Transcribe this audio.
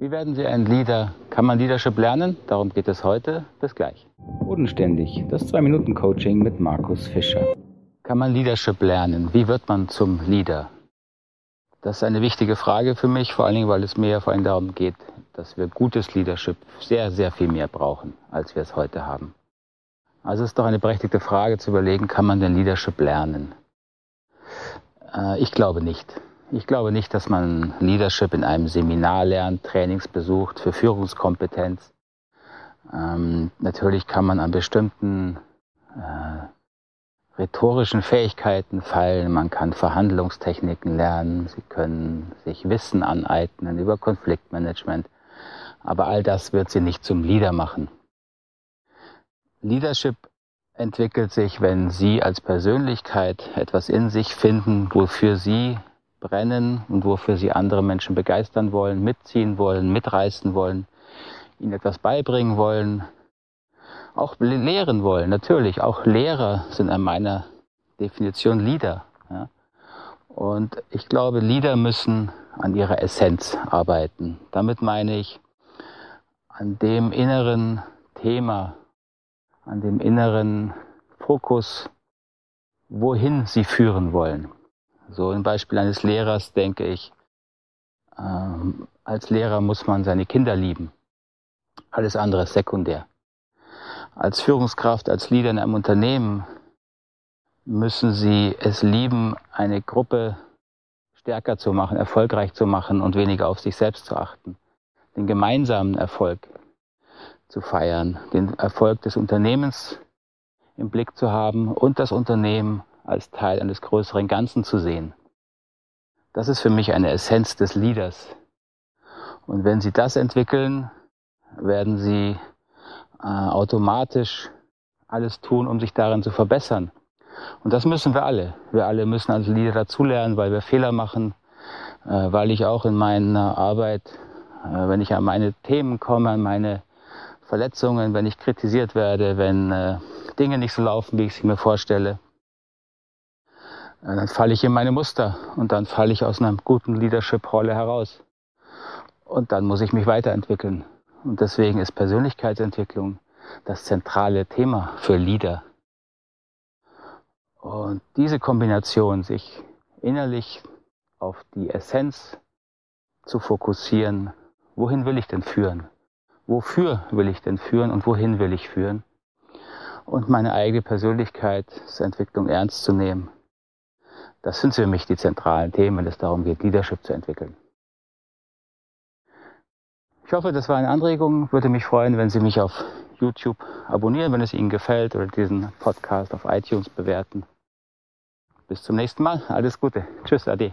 Wie werden Sie ein Leader? Kann man Leadership lernen? Darum geht es heute. Bis gleich. Bodenständig, das 2-Minuten-Coaching mit Markus Fischer. Kann man Leadership lernen? Wie wird man zum Leader? Das ist eine wichtige Frage für mich, vor allen Dingen, weil es mir vor allem darum geht, dass wir gutes Leadership sehr, sehr viel mehr brauchen, als wir es heute haben. Also es ist doch eine berechtigte Frage zu überlegen, kann man denn Leadership lernen? Äh, ich glaube nicht. Ich glaube nicht, dass man Leadership in einem Seminar lernt, Trainings besucht für Führungskompetenz. Ähm, natürlich kann man an bestimmten äh, rhetorischen Fähigkeiten feilen, man kann Verhandlungstechniken lernen, sie können sich Wissen aneignen über Konfliktmanagement, aber all das wird sie nicht zum Leader machen. Leadership entwickelt sich, wenn Sie als Persönlichkeit etwas in sich finden, wofür Sie brennen und wofür sie andere Menschen begeistern wollen, mitziehen wollen, mitreißen wollen, ihnen etwas beibringen wollen, auch lehren wollen. Natürlich, auch Lehrer sind an meiner Definition Leader. Ja. Und ich glaube, Leader müssen an ihrer Essenz arbeiten. Damit meine ich an dem inneren Thema, an dem inneren Fokus, wohin sie führen wollen. So ein Beispiel eines Lehrers denke ich, ähm, als Lehrer muss man seine Kinder lieben. Alles andere ist sekundär. Als Führungskraft, als Leader in einem Unternehmen müssen Sie es lieben, eine Gruppe stärker zu machen, erfolgreich zu machen und weniger auf sich selbst zu achten. Den gemeinsamen Erfolg zu feiern, den Erfolg des Unternehmens im Blick zu haben und das Unternehmen als Teil eines größeren Ganzen zu sehen. Das ist für mich eine Essenz des Leaders. Und wenn Sie das entwickeln, werden Sie äh, automatisch alles tun, um sich darin zu verbessern. Und das müssen wir alle. Wir alle müssen als Leader dazulernen, weil wir Fehler machen, äh, weil ich auch in meiner Arbeit, äh, wenn ich an meine Themen komme, an meine Verletzungen, wenn ich kritisiert werde, wenn äh, Dinge nicht so laufen, wie ich sie mir vorstelle, dann falle ich in meine Muster und dann falle ich aus einer guten Leadership-Rolle heraus. Und dann muss ich mich weiterentwickeln. Und deswegen ist Persönlichkeitsentwicklung das zentrale Thema für Leader. Und diese Kombination, sich innerlich auf die Essenz zu fokussieren, wohin will ich denn führen? Wofür will ich denn führen und wohin will ich führen? Und meine eigene Persönlichkeitsentwicklung ernst zu nehmen das sind für mich die zentralen Themen, wenn es darum geht, Leadership zu entwickeln. Ich hoffe, das war eine Anregung. Würde mich freuen, wenn Sie mich auf YouTube abonnieren, wenn es Ihnen gefällt, oder diesen Podcast auf iTunes bewerten. Bis zum nächsten Mal. Alles Gute. Tschüss, Ade.